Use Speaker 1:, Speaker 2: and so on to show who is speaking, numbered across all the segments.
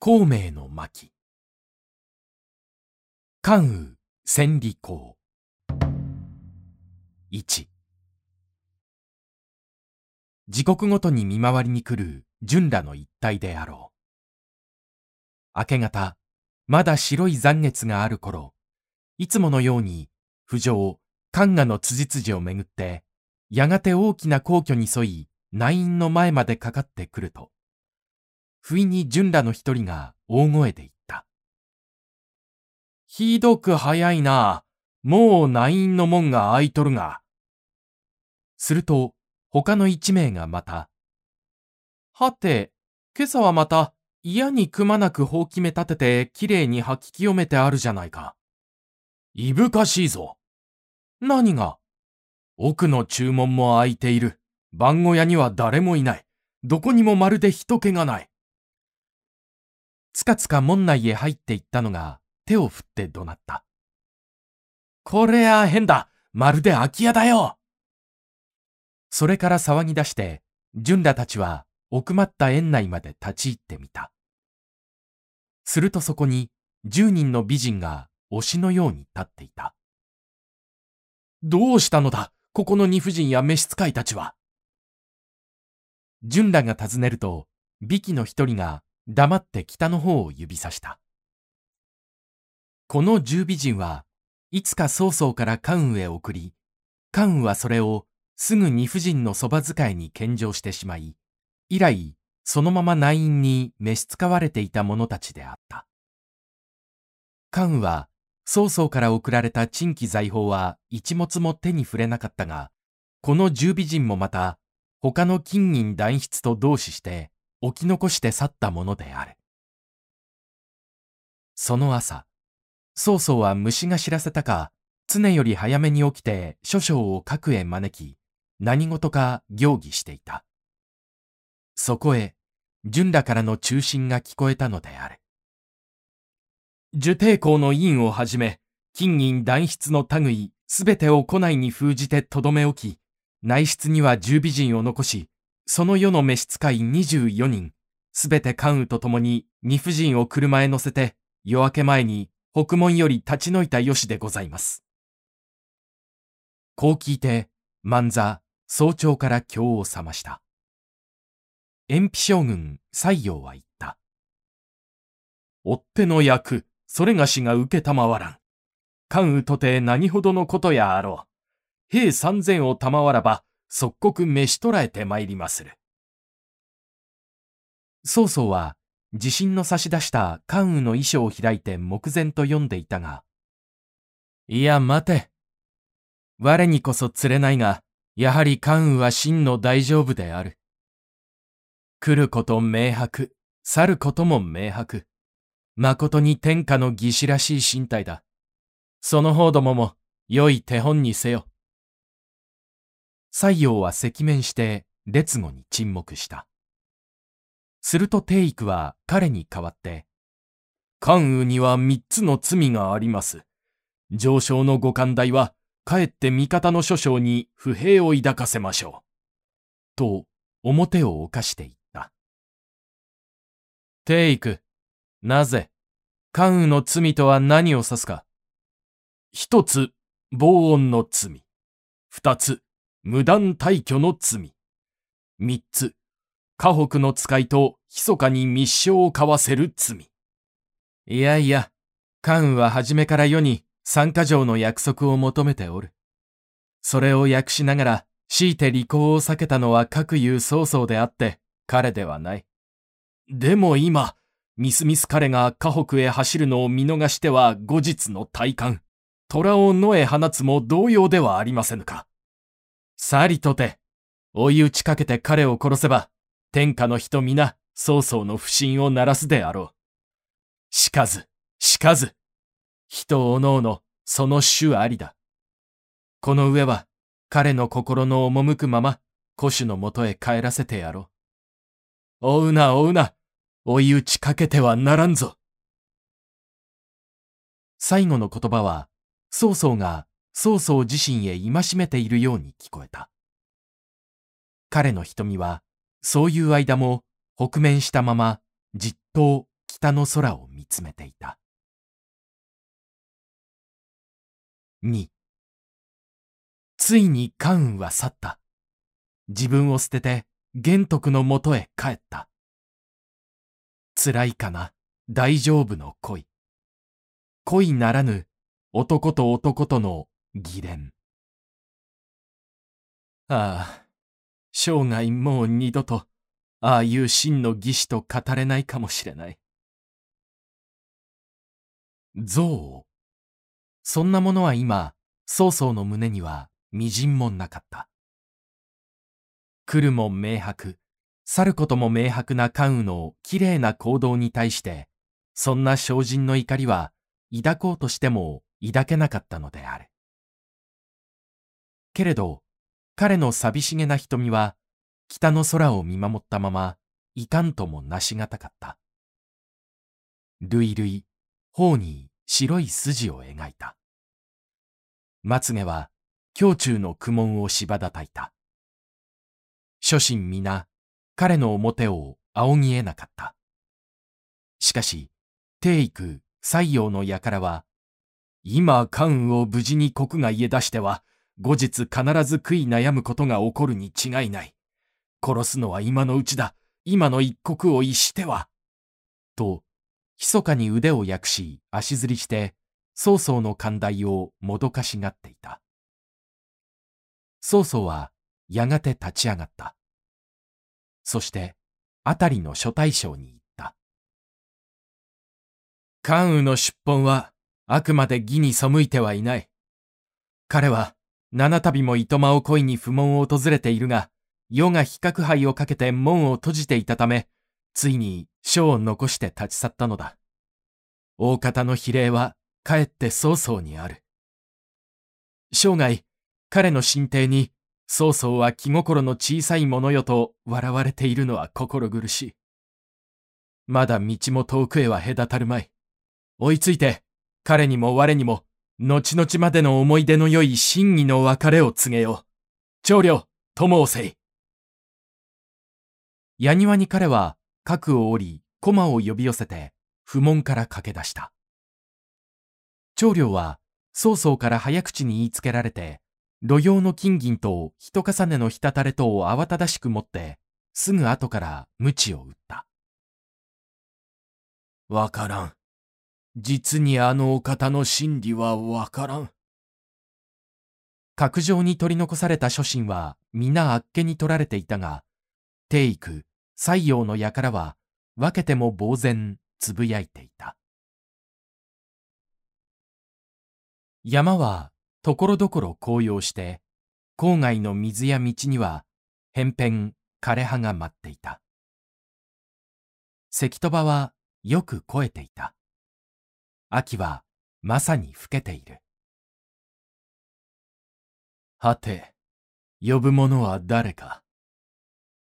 Speaker 1: 孔明の巻。関羽千里公。一。時刻ごとに見回りに来る純らの一帯であろう。明け方まだ白い残月がある頃いつものように不条関賀の辻辻をめぐってやがて大きな皇居に沿い内院の前までかかってくると。不意に純らの一人が大声で言った。ひどく早いな。もう内院の門が開いとるが。すると、他の一名がまた。はて、今朝はまた嫌にくまなくほうき目立ててきれいに吐き清めてあるじゃないか。いぶかしいぞ。何が？奥の注文も開いている。番小屋には誰もいない。どこにもまるで人気がない。つかつか門内へ入っていったのが手を振って怒鳴った。これは変だまるで空き家だよそれから騒ぎ出して、純らたちは奥まった園内まで立ち入ってみた。するとそこに十人の美人が推しのように立っていた。どうしたのだここの二婦人や召使いたちは。純らが尋ねると、美紀の一人が黙って北の方を指さした。この十美人はいつか曹操から関羽へ送り、関羽はそれをすぐに婦人のそば使いに献上してしまい、以来そのまま内院に召し使われていた者たちであった。関羽は曹操から送られた珍奇財宝は一物も手に触れなかったが、この十美人もまた他の金銀断筆と同視して置き残して去ったものである。その朝、曹操は虫が知らせたか、常より早めに起きて諸将を各へ招き、何事か行儀していた。そこへ、純らからの中心が聞こえたのである。受帝公の院をはじめ、金銀断筆の類すべてを庫内に封じてとどめ置き、内室には十美人を残し、その世の召使い24人、すべて関羽と共に二婦人を車へ乗せて、夜明け前に北門より立ち退いたよしでございます。こう聞いて、万座、早朝から京を覚ました。延皮将軍、西洋は言った。追っ手の役、それがしが受けたまわらん。関羽とて何ほどのことやあろう。兵三千を賜らば、即刻召し捕らえて参りまする。曹操は自信の差し出した関羽の衣装を開いて目前と読んでいたが、いや待て。我にこそ釣れないが、やはり関羽は真の大丈夫である。来ること明白、去ることも明白。誠に天下の義士らしい身体だ。その方どもも良い手本にせよ。西洋は赤面して列語に沈黙した。すると帝育は彼に代わって、関羽には三つの罪があります。上昇のご寛大は、かえって味方の諸将に不平を抱かせましょう。と、表を犯していった。帝育、なぜ、関羽の罪とは何を指すか。一つ、防音の罪。二つ、無断退去の罪。三つ、河北の使いと密かに密書を交わせる罪。いやいや、関羽は初めから世に三箇条の約束を求めておる。それを訳しながら、強いて履行を避けたのは各有曹操であって、彼ではない。でも今、みすみす彼が河北へ走るのを見逃しては後日の体感。虎を野へ放つも同様ではありませぬか。さりとて、追い打ちかけて彼を殺せば、天下の人皆、曹操の不信を鳴らすであろう。しかず、しかず、人おのおの、その種ありだ。この上は、彼の心の赴くまま、古種のもとへ帰らせてやろう。追うな追うな、追い打ちかけてはならんぞ。最後の言葉は、曹操が曹操自身へ戒めているように聞こえた。彼の瞳は、そういう間も北面したままじっと北の空を見つめていた。2ついに関羽は去った。自分を捨てて玄徳のもとへ帰った。辛いかな、大丈夫の恋。恋ならぬ男と男との議連。ああ、生涯もう二度と、ああいう真の義士と語れないかもしれない。憎悪そんなものは今、曹操の胸には微塵もなかった。来るも明白、去ることも明白な関羽の綺麗な行動に対して、そんな精進の怒りは抱こうとしても抱けなかったのである。けれど、彼の寂しげな瞳は、北の空を見守ったまま、いかんともなしがたかった。類々、頬に白い筋を描いた。まつげは、胸中の苦悶を芝叩いた。諸神皆、彼の表を仰ぎえなかった。しかし、帝育、西洋の輩は、今関羽を無事に国外へ出しては、後日必ず悔い悩むことが起こるに違いない。殺すのは今のうちだ。今の一国を逸しては。と、密かに腕を訳し、足ずりして、曹操の寛大をもどかしがっていた。曹操は、やがて立ち上がった。そして、あたりの諸大将に言った。関羽の出奔は、あくまで義に背いてはいない。彼は、七度も糸間を恋に不問を訪れているが、世が比較杯をかけて門を閉じていたため、ついに書を残して立ち去ったのだ。大方の比例は、かえって曹操にある。生涯、彼の心底に、曹操は気心の小さいものよと笑われているのは心苦しい。まだ道も遠くへは隔たるまい。追いついて、彼にも我にも、後々までの思い出の良い真偽の別れを告げよう。長領、友をせい。矢庭に彼は、核を折り、駒を呼び寄せて、不問から駆け出した。長領は、曹操から早口に言いつけられて、土用の金銀と一重ねのたたれとを慌ただしく持って、すぐ後から鞭を打った。わからん。実にあのお方の真理はわからん。角上に取り残された諸神は皆あっけに取られていたが、帝育、西洋の輩は分けても呆然つぶやいていた。山はところどころ紅葉して、郊外の水や道には、偏偏枯葉が舞っていた。関戸場はよく肥えていた。秋はまさに更けている。はて、呼ぶ者は誰か。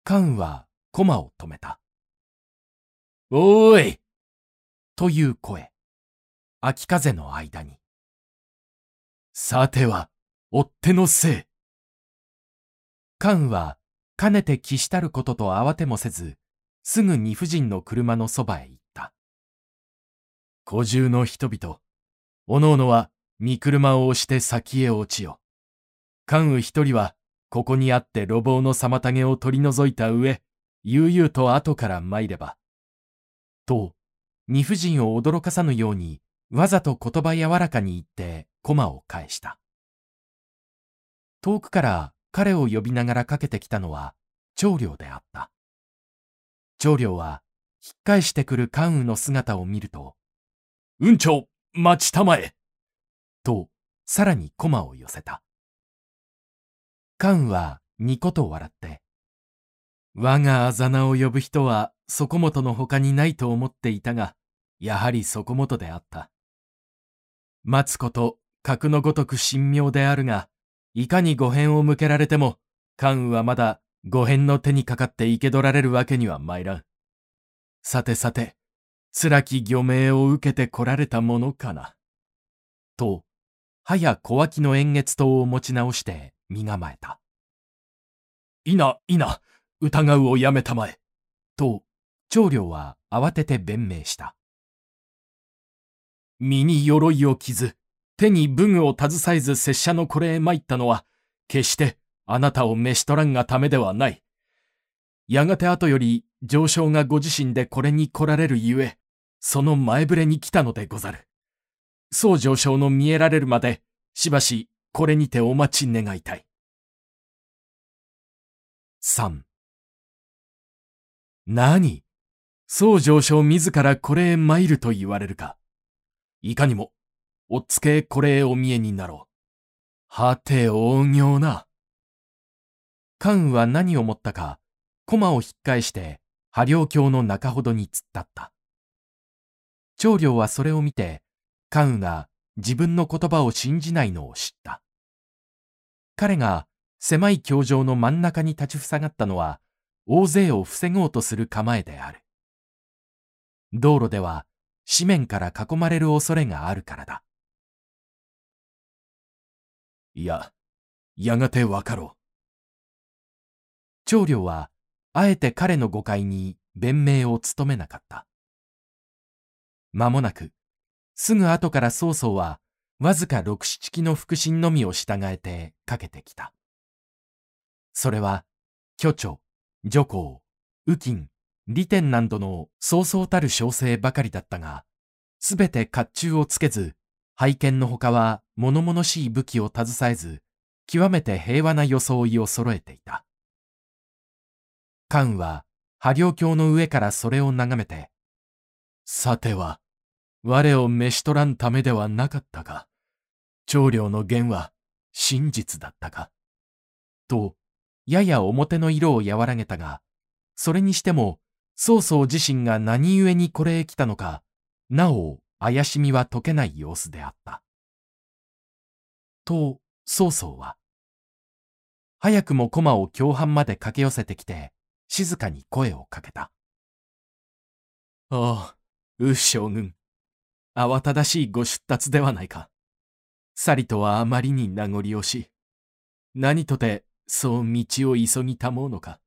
Speaker 1: 関羽は駒を止めた。おーいという声。秋風の間に。さては、追っ手のせい。関は、かねて気したることと慌てもせず、すぐに婦人の車のそばへ行った。古中の人々、おのおのは、身車を押して先へ落ちよ。関羽一人は、ここにあって路傍の妨げを取り除いた上、悠々と後から参れば。と、二婦人を驚かさぬように、わざと言葉柔らかに言って駒を返した。遠くから彼を呼びながらかけてきたのは長領であった。長領は引っ返してくる関羽の姿を見ると、運長、待ちたまえと、さらに駒を寄せた。関羽はニコと笑って、我があざ名を呼ぶ人はそこもとの他にないと思っていたが、やはりそこもとであった。待つこと、格のごとく神妙であるが、いかに御返を向けられても、関羽はまだ御返の手にかかって生け取られるわけには参らん。さてさて、辛き漁命を受けて来られたものかな。と、はや小脇の円月刀を持ち直して身構えた。いな、いな、疑うをやめたまえ。と、長領は慌てて弁明した。身に鎧を着ず、手に武具を携えず拙者のこれへ参ったのは、決してあなたを召し取らんがためではない。やがて後より上昇がご自身でこれに来られるゆえ、その前触れに来たのでござる。そう上昇の見えられるまで、しばしこれにてお待ち願いたい。3何？そう上昇自らこれへ参ると言われるか。いかにも、おっつけこれへお見えになろう。はて大行な。関羽は何を思ったか、駒を引っ返して、波領橋の中ほどに突っ立った。長領はそれを見て、関羽が自分の言葉を信じないのを知った。彼が狭い橋上の真ん中に立ちふさがったのは、大勢を防ごうとする構えである。道路では四面から囲まれる恐れがあるからだ。いや、やがてわかろう。長領は、あえて彼の誤解に弁明を務めなかった。間もなく、すぐ後から曹操は、わずか六七機の腹心のみを従えてかけてきた。それは、巨著、女皇、右近、利天などのそうそうたる小生ばかりだったが、すべて甲冑をつけず、拝見のほかは物々しい武器を携えず、極めて平和な装いを揃えていた。関羽は、波領橋の上からそれを眺めて、さては、我を召し取らんためではなかったか。長領の言は真実だったか。と、やや表の色を和らげたが、それにしても曹操自身が何故にこれへ来たのか、なお怪しみは解けない様子であった。と、曹操は、早くも駒を共犯まで駆け寄せてきて、静かに声をかけた。ああ、ウ将軍。慌ただしいご出立ではないか。さりとはあまりに名残惜し。何とて、そう道を急ぎたもうのか。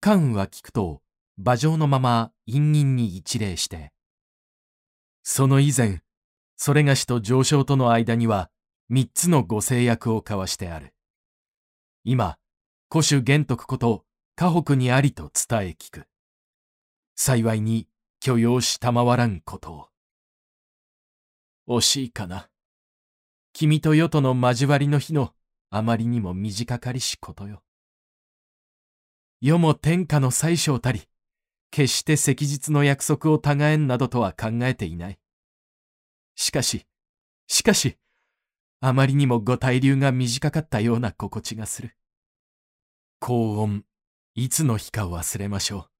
Speaker 1: 関羽は聞くと、馬上のまま陰銀に一礼して、その以前、それがしと上昇との間には三つのご制約を交わしてある。今、古種玄徳こと河北にありと伝え聞く。幸いに許容したまわらんことを。惜しいかな。君と世との交わりの日のあまりにも短かりしことよ。世も天下の最小たり、決して昔日の約束をたがえんなどとは考えていない。しかし、しかし、あまりにもご滞留が短かったような心地がする。高温、いつの日か忘れましょう。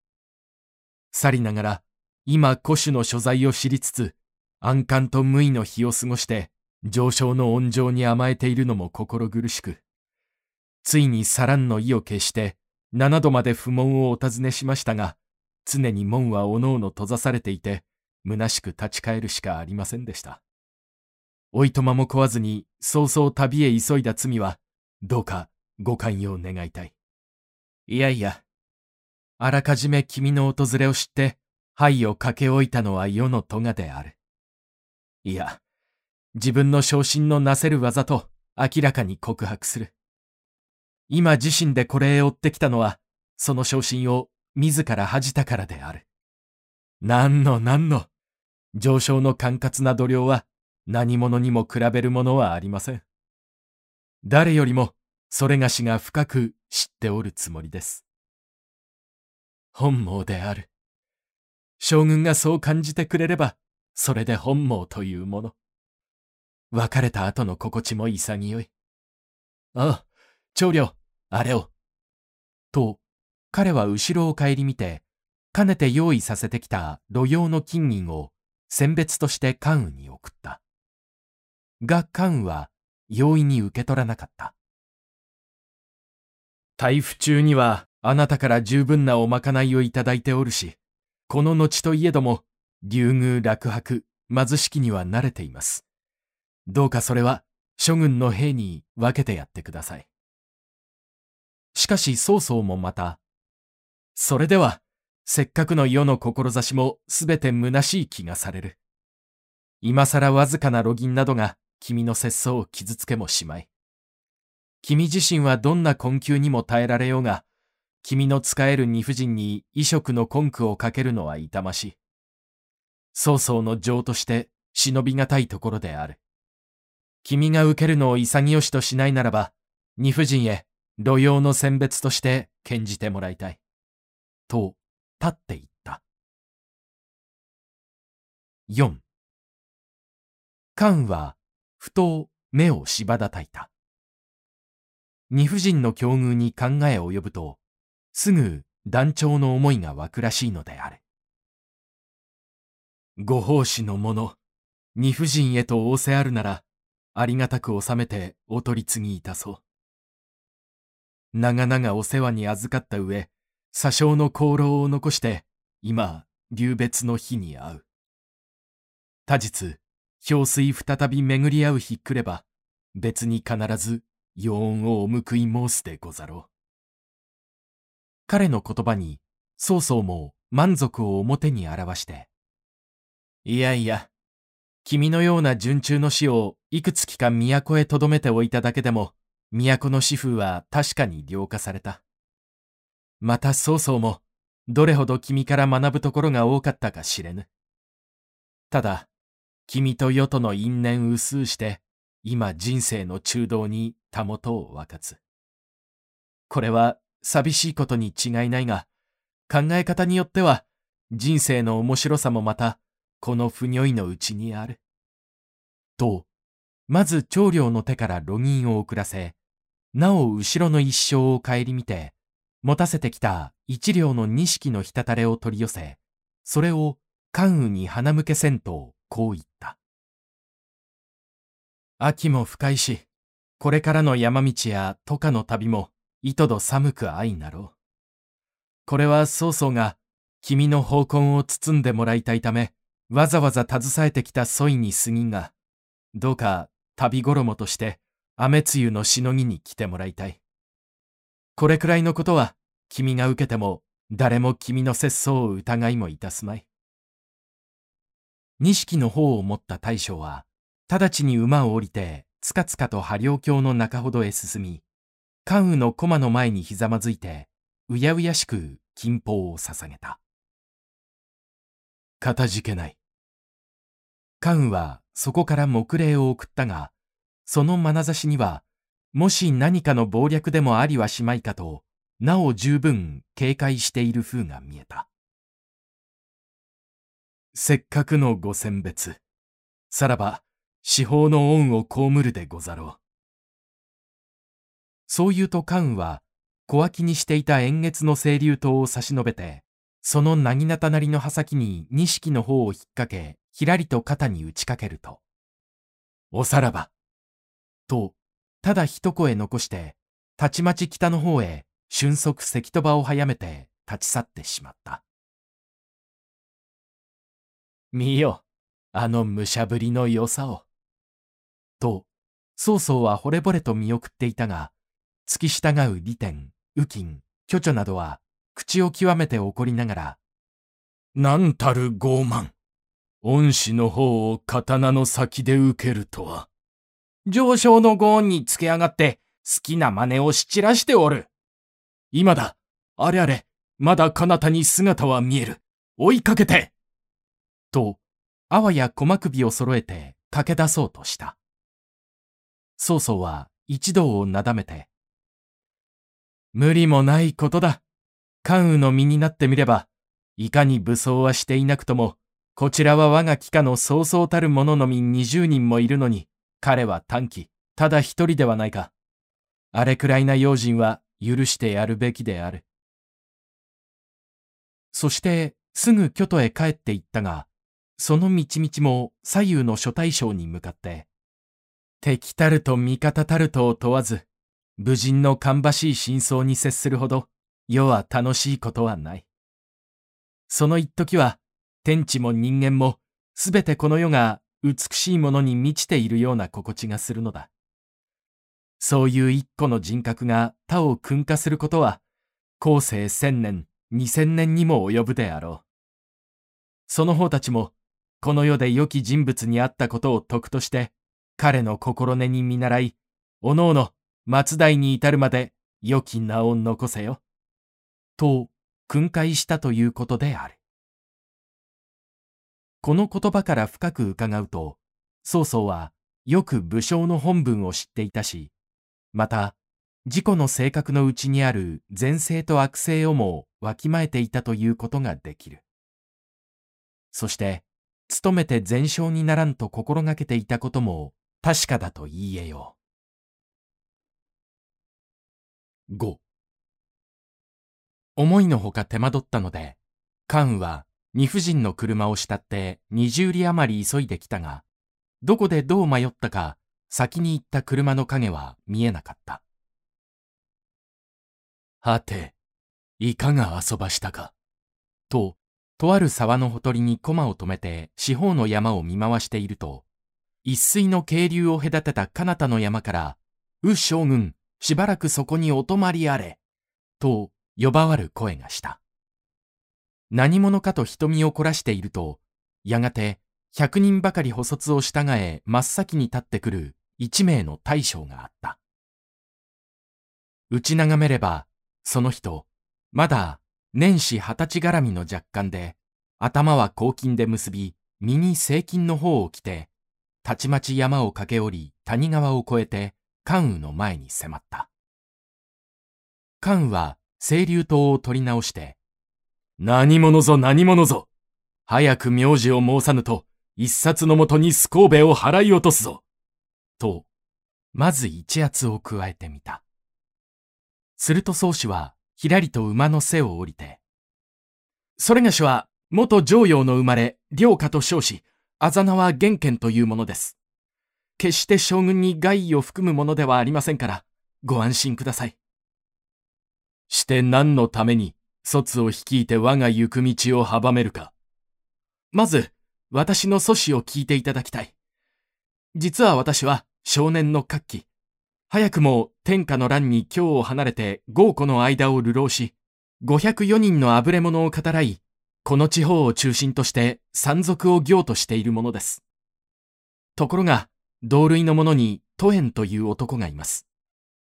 Speaker 1: さりながら、今古種の所在を知りつつ、安閑と無意の日を過ごして、上昇の温情に甘えているのも心苦しく、ついにサランの意を決して、七度まで不問をお尋ねしましたが、常に門はおのおの閉ざされていて、虚しく立ち返るしかありませんでした。おいとまも食わずに、早々旅へ急いだ罪は、どうかご寛容願いたい。いやいや、あらかじめ君の訪れを知って、灰をかけ置いたのは世の咎である。いや、自分の昇進のなせる技と明らかに告白する。今自身でこれへ追ってきたのは、その昇進を自ら恥じたからである。何の何の、上昇の管轄な度量は何者にも比べるものはありません。誰よりも、それがしが深く知っておるつもりです。本望である。将軍がそう感じてくれれば、それで本望というもの。別れた後の心地も潔い。ああ、長領、あれを。と、彼は後ろを顧みて、かねて用意させてきた路用の金銀を選別として関羽に送った。が関羽は容易に受け取らなかった。台風中にはあなたから十分なおまかないをいただいておるし、この後といえども、流宮落泊、貧しきには慣れています。どうかそれは諸軍の兵に分けてやってください。しかし曹操もまた、それでは、せっかくの世の志もすべて虚しい気がされる。今更わずかな路銀などが君の節操を傷つけもしまい。君自身はどんな困窮にも耐えられようが、君の仕える二夫人に異色の根拠をかけるのは痛ましい。曹操の情として忍びがたいところである。君が受けるのを潔しとしないならば、二夫人へ路用の選別として献じてもらいたい。と、立っていった。4関は、ふと目をしばだたいた。二夫人の境遇に考え及ぶと、すぐ団長の思いが湧くらしいのである。ご奉仕の者、二夫人へと仰せあるなら、ありがたく収めてお取り次ぎいたそう。長々お世話に預かった上、詐称の功労を残して、今、流別の日に会う。他日、氷水再び巡り合う日来れば、別に必ず、容恩をお報い申すでござろう。彼の言葉に、曹操も満足を表に表して、いやいや、君のような順中の死をいくつきか都へ留めておいただけでも、都の死風は確かに良化された。また曹操も、どれほど君から学ぶところが多かったか知れぬ。ただ、君と世との因縁薄うして、今人生の中道にたもとを分かつ。これは寂しいことに違いないが、考え方によっては、人生の面白さもまた、この不如意のうちにある。と、まず長領の手から路銀を送らせ、なお後ろの一生を顧みて、持たせてきた一両の錦のひたれを取り寄せ、それを関羽に花向けせんと、こう言った。秋も深いし、これからの山道や渡河の旅も、いとど寒く相なろう。これは曹操が、君の奉公を包んでもらいたいため、わざわざ携えてきた添いに過ぎが、どうか旅衣として雨露のしのぎに来てもらいたい。これくらいのことは君が受けても誰も君の節操を疑いもいたすまい。錦の方を持った大将は、直ちに馬を降りて、つかつかと波良橋の中ほどへ進み、関羽の駒の前にひざまずいて、うやうやしく金宝を捧げた。かたじけない。関羽はそこから目礼を送ったが、その眼差しには、もし何かの謀略でもありはしまいかと、なお十分警戒している風が見えた。せっかくのご選別。さらば、司法の恩を被るでござろう。そう言うと関羽は、小脇にしていた円月の清流刀を差し伸べて、そのなぎなたなりの刃先に錦の方を引っ掛け、ひらりと肩に打ちかけると、おさらば、と、ただ一声残して、たちまち北の方へ瞬足関戸場を早めて立ち去ってしまった。見よ、あの武者ぶりの良さを。と、曹操は惚れ惚れと見送っていたが、付き従う利天、右近、巨著などは、口を極めて怒りながら、なんたる傲慢。恩師の方を刀の先で受けるとは。上昇のご恩につけ上がって、好きな真似をし散らしておる。今だ。あれあれ、まだ彼方に姿は見える。追いかけてと、あわや鼓首を揃えて駆け出そうとした。曹操は一同をなだめて、無理もないことだ。関羽の身になってみれば、いかに武装はしていなくとも、こちらは我が機下のそうそうたる者のみ二十人もいるのに、彼は短期、ただ一人ではないか。あれくらいな用心は許してやるべきである。そしてすぐ京都へ帰って行ったが、その道々も左右の諸大将に向かって、敵たると味方たるとを問わず、武人の芳しい真相に接するほど、世は楽しいことはない。その一時は、天地も人間も、すべてこの世が美しいものに満ちているような心地がするのだ。そういう一個の人格が他を訓化することは、後世千年、二千年にも及ぶであろう。その方たちも、この世で良き人物に会ったことを徳として、彼の心根に見習い、おのおの松代に至るまで良き名を残せよ。と、訓戒したということである。この言葉から深く伺うと、曹操はよく武将の本文を知っていたし、また、自己の性格のうちにある善性と悪性をもわきまえていたということができる。そして、努めて善将にならんと心がけていたことも確かだと言えよう。5思いのほか手間取ったので、関羽は二夫人の車を慕って二十里余り急いできたが、どこでどう迷ったか、先に行った車の影は見えなかった。はて、いかが遊ばしたか。と、とある沢のほとりに駒を止めて四方の山を見回していると、一水の渓流を隔てた彼方の山から、う将軍、しばらくそこにお泊まりあれ、と呼ばわる声がした。何者かと瞳を凝らしていると、やがて百人ばかり補卒を従え真っ先に立ってくる一名の大将があった。打ち眺めれば、その人、まだ年始二十歳絡みの若干で、頭は黄金で結び、身に青金の方を着て、たちまち山を駆け下り、谷川を越えて、関羽の前に迫った。関羽は清流刀を取り直して、何者ぞ何者ぞ早く名字を申さぬと、一冊のもとにスコーベを払い落とすぞと、まず一圧を加えてみた。すると宗氏は、ひらりと馬の背を降りて、それがしは、元上陽の生まれ、良家と称し、あざ名は元賢というものです。決して将軍に害意を含むものではありませんから、ご安心ください。して何のために、卒を率いて我が行く道を阻めるか。まず、私の祖師を聞いていただきたい。実は私は少年の活気、早くも天下の乱に京を離れて豪湖の間を流浪し、504人のあぶれ者を語らい、この地方を中心として山賊を行としているものです。ところが、同類の者に都園という男がいます。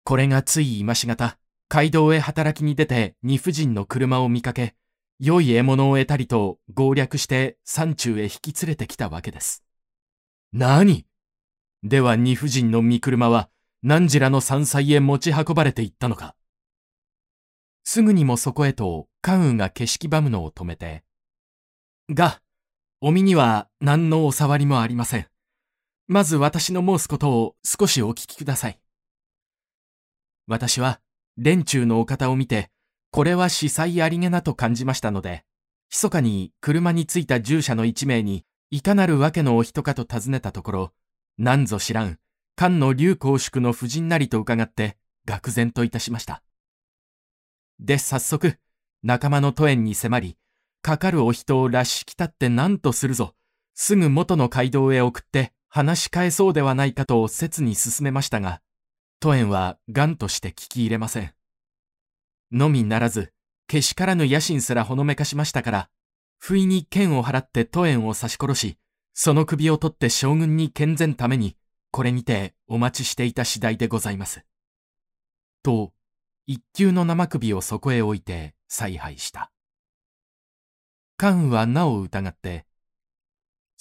Speaker 1: これがつい今しがた、街道へ働きに出て二夫人の車を見かけ、良い獲物を得たりと合略して山中へ引き連れてきたわけです。何？では二夫人の身車は何時らの山菜へ持ち運ばれていったのか。すぐにもそこへと関羽が景色ばむのを止めて、が、お身には何のお触りもありません。まず私の申すことを少しお聞きください。私は、連中のお方を見て、これは司祭ありげなと感じましたので、密かに車に着いた従者の一名に、いかなるわけのお人かと尋ねたところ、なんぞ知らん、菅の竜公祝の夫人なりと伺って愕然といたしました。で、早速、仲間の都園に迫り、かかるお人をらしきたって何とするぞ、すぐ元の街道へ送って話し返そうではないかと切に進めましたが、都園は癌として聞き入れません。のみならず、けしからぬ野心すらほのめかしましたから、不意に剣を払って都園を刺し殺し、その首を取って将軍に健全ために、これにてお待ちしていた次第でございます。と、一級の生首をそこへ置いて采配した。関羽はなお疑って、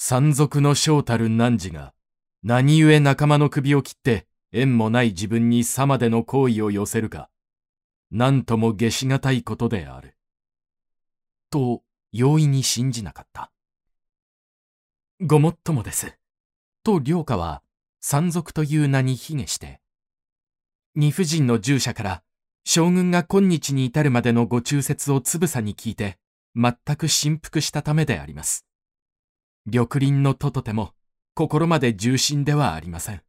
Speaker 1: 山賊の正たる汝が、何故仲間の首を切って縁もない自分にさまでの行為を寄せるか、何とも下しがたいことである。と、容易に信じなかった。ごもっともです。と、良家は山賊という名に卑下して、二夫人の従者から将軍が今日に至るまでのご忠説をつぶさに聞いて、全く振幅したためであります。緑林のととても、心まで重心ではありません。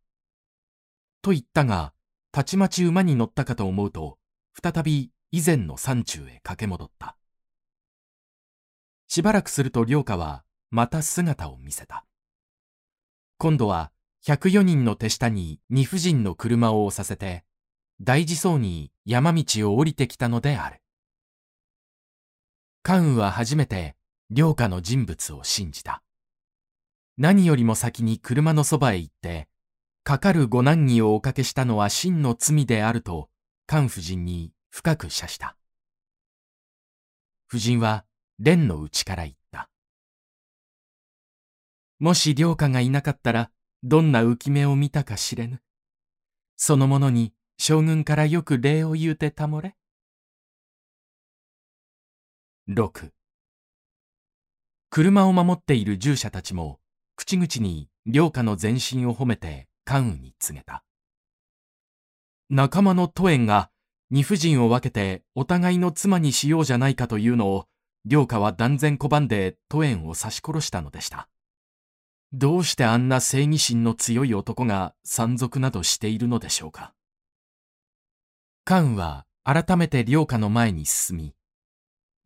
Speaker 1: と言ったが、たちまち馬に乗ったかと思うと、再び以前の山中へ駆け戻った。しばらくすると良家は、また姿を見せた。今度は104人の手下に二夫人の車を押させて、大事そうに山道を降りてきたのである。関羽は初めて、良家の人物を信じた。何よりも先に車のそばへ行って、かかるご難儀をおかけしたのは真の罪であると、菅夫人に深く謝した。夫人は蓮の内から言った。もし良家がいなかったら、どんな浮き目を見たか知れぬ。その者に将軍からよく礼を言うてたもれ。6車を守っている従者たちも口々に良家の前進を褒めて関羽に告げた。仲間の都園が二夫人を分けてお互いの妻にしようじゃないかというのを良家は断然拒んで都園を刺し殺したのでした。どうしてあんな正義心の強い男が山賊などしているのでしょうか。関羽は改めて良家の前に進み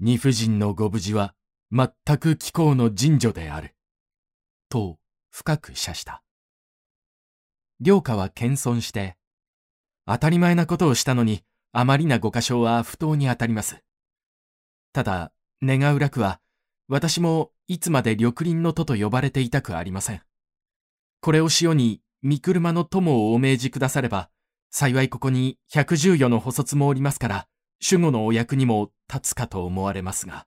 Speaker 1: 二夫人のご無事は全く貴公の神女である。と深く謝した。良家は謙遜して、当たり前なことをしたのに、あまりなご過小は不当に当たります。ただ、願う楽は、私もいつまで緑林の徒と呼ばれていたくありません。これをしように、三車の友をお命じくだされば、幸いここに百十余の補卒もおりますから、守護のお役にも立つかと思われますが、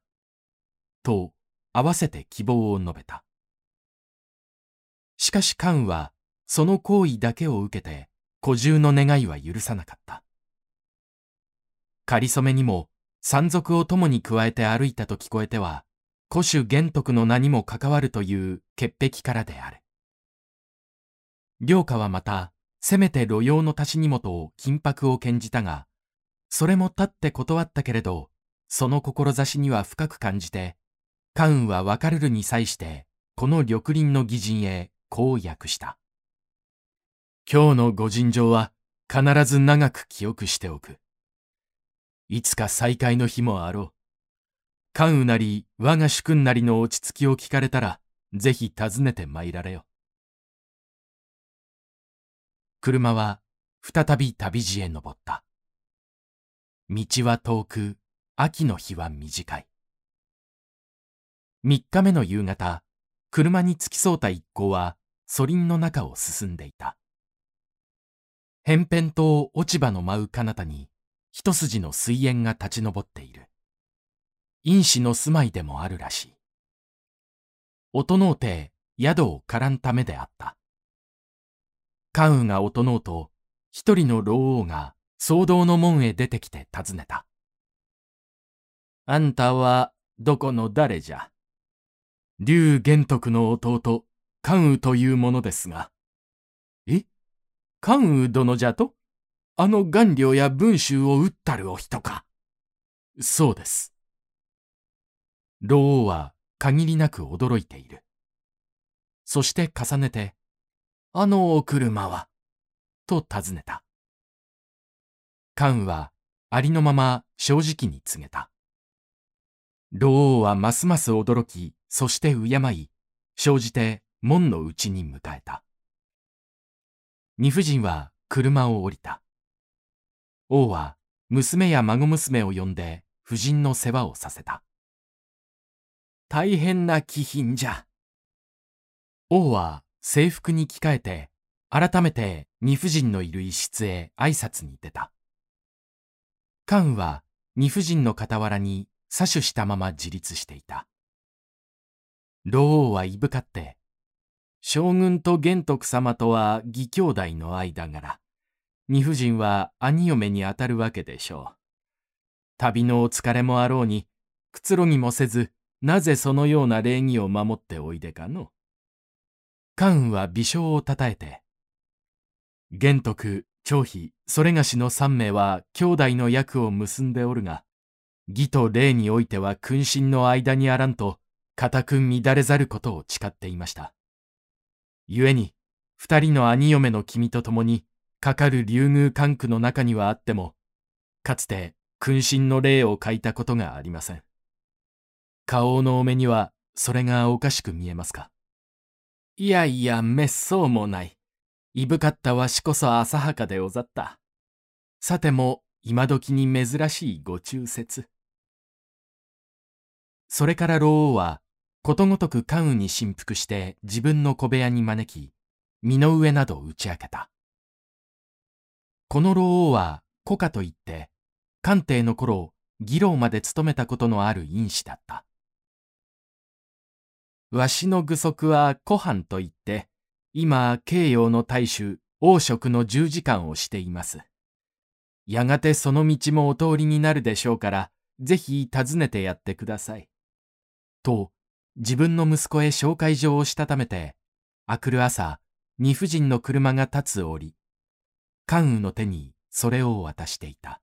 Speaker 1: と合わせて希望を述べた。しかし関はその行為だけを受けて古獣の願いは許さなかった。仮初めにも山賊を共に加えて歩いたと聞こえては、古種玄徳の名にも関わるという潔癖からである。良家はまた、せめて路用の足し荷物を金箔を献じたが、それも立って断ったけれど、その志には深く感じて、関羽は別れるに際して、この緑林の義人へこう訳した。今日のご尋常は必ず長く記憶しておく。いつか再会の日もあろう。関羽なり我が主君なりの落ち着きを聞かれたら、ぜひ訪ねて参られよ。車は再び旅路へ登った。道は遠く、秋の日は短い。三日目の夕方、車に付き添うた一行は、蘇林の中を進んでいた。偏々と落ち葉の舞う彼方に、一筋の水煙が立ち上っている。因子の住まいでもあるらしい。音のうて宿をからんためであった。関羽が音のうと、一人の老王が騒動の門へ出てきて尋ねた。あんたはどこの誰じゃ？竜玄徳の弟、関羽というものですが。え？関羽殿じゃと？あの顔料や文集を打ったるお人か。そうです。老王は限りなく驚いている。そして重ねて、あのお車は？と尋ねた。関羽はありのまま正直に告げた。老王はますます驚き、そして敬い、生じて門の内に迎えた。二夫人は車を降りた。王は娘や孫娘を呼んで夫人の世話をさせた。大変な気品じゃ。王は制服に着替えて、改めて二夫人のいる一室へ挨拶に出た。関羽は二夫人の傍らに詐取したまま自立していた。老王はいぶかって、将軍と玄徳様とは義兄弟の間柄。二夫人は兄嫁にあたるわけでしょう。旅のお疲れもあろうに、くつろぎもせず、なぜそのような礼儀を守っておいでかの。関羽は微笑をたたえて、玄徳、張飛、それがしの三名は兄弟の役を結んでおるが、義と礼においては君臣の間にあらんと、固く乱れざることを誓っていました。故に、二人の兄嫁の君と共に、かかる竜宮関空の中にはあっても、かつて君臣の礼を書いたことがありません。顔のお目には、それがおかしく見えますか？いやいや、めっそうもない。いぶかったわしこそ浅はかでござった。さても、今時に珍しいご忠説。それから老王は、ことごとく関羽に振幅して自分の小部屋に招き、身の上など打ち明けた。この老王は古家といって、官邸の頃、議論まで務めたことのある因子だった。わしの具足は古藩といって、今、慶陽の大衆、王職の十字官をしています。やがてその道もお通りになるでしょうから、ぜひ訪ねてやってください。と、自分の息子へ紹介状をしたためて、あくる朝、二婦人の車が立つ折、関羽の手にそれを渡していた。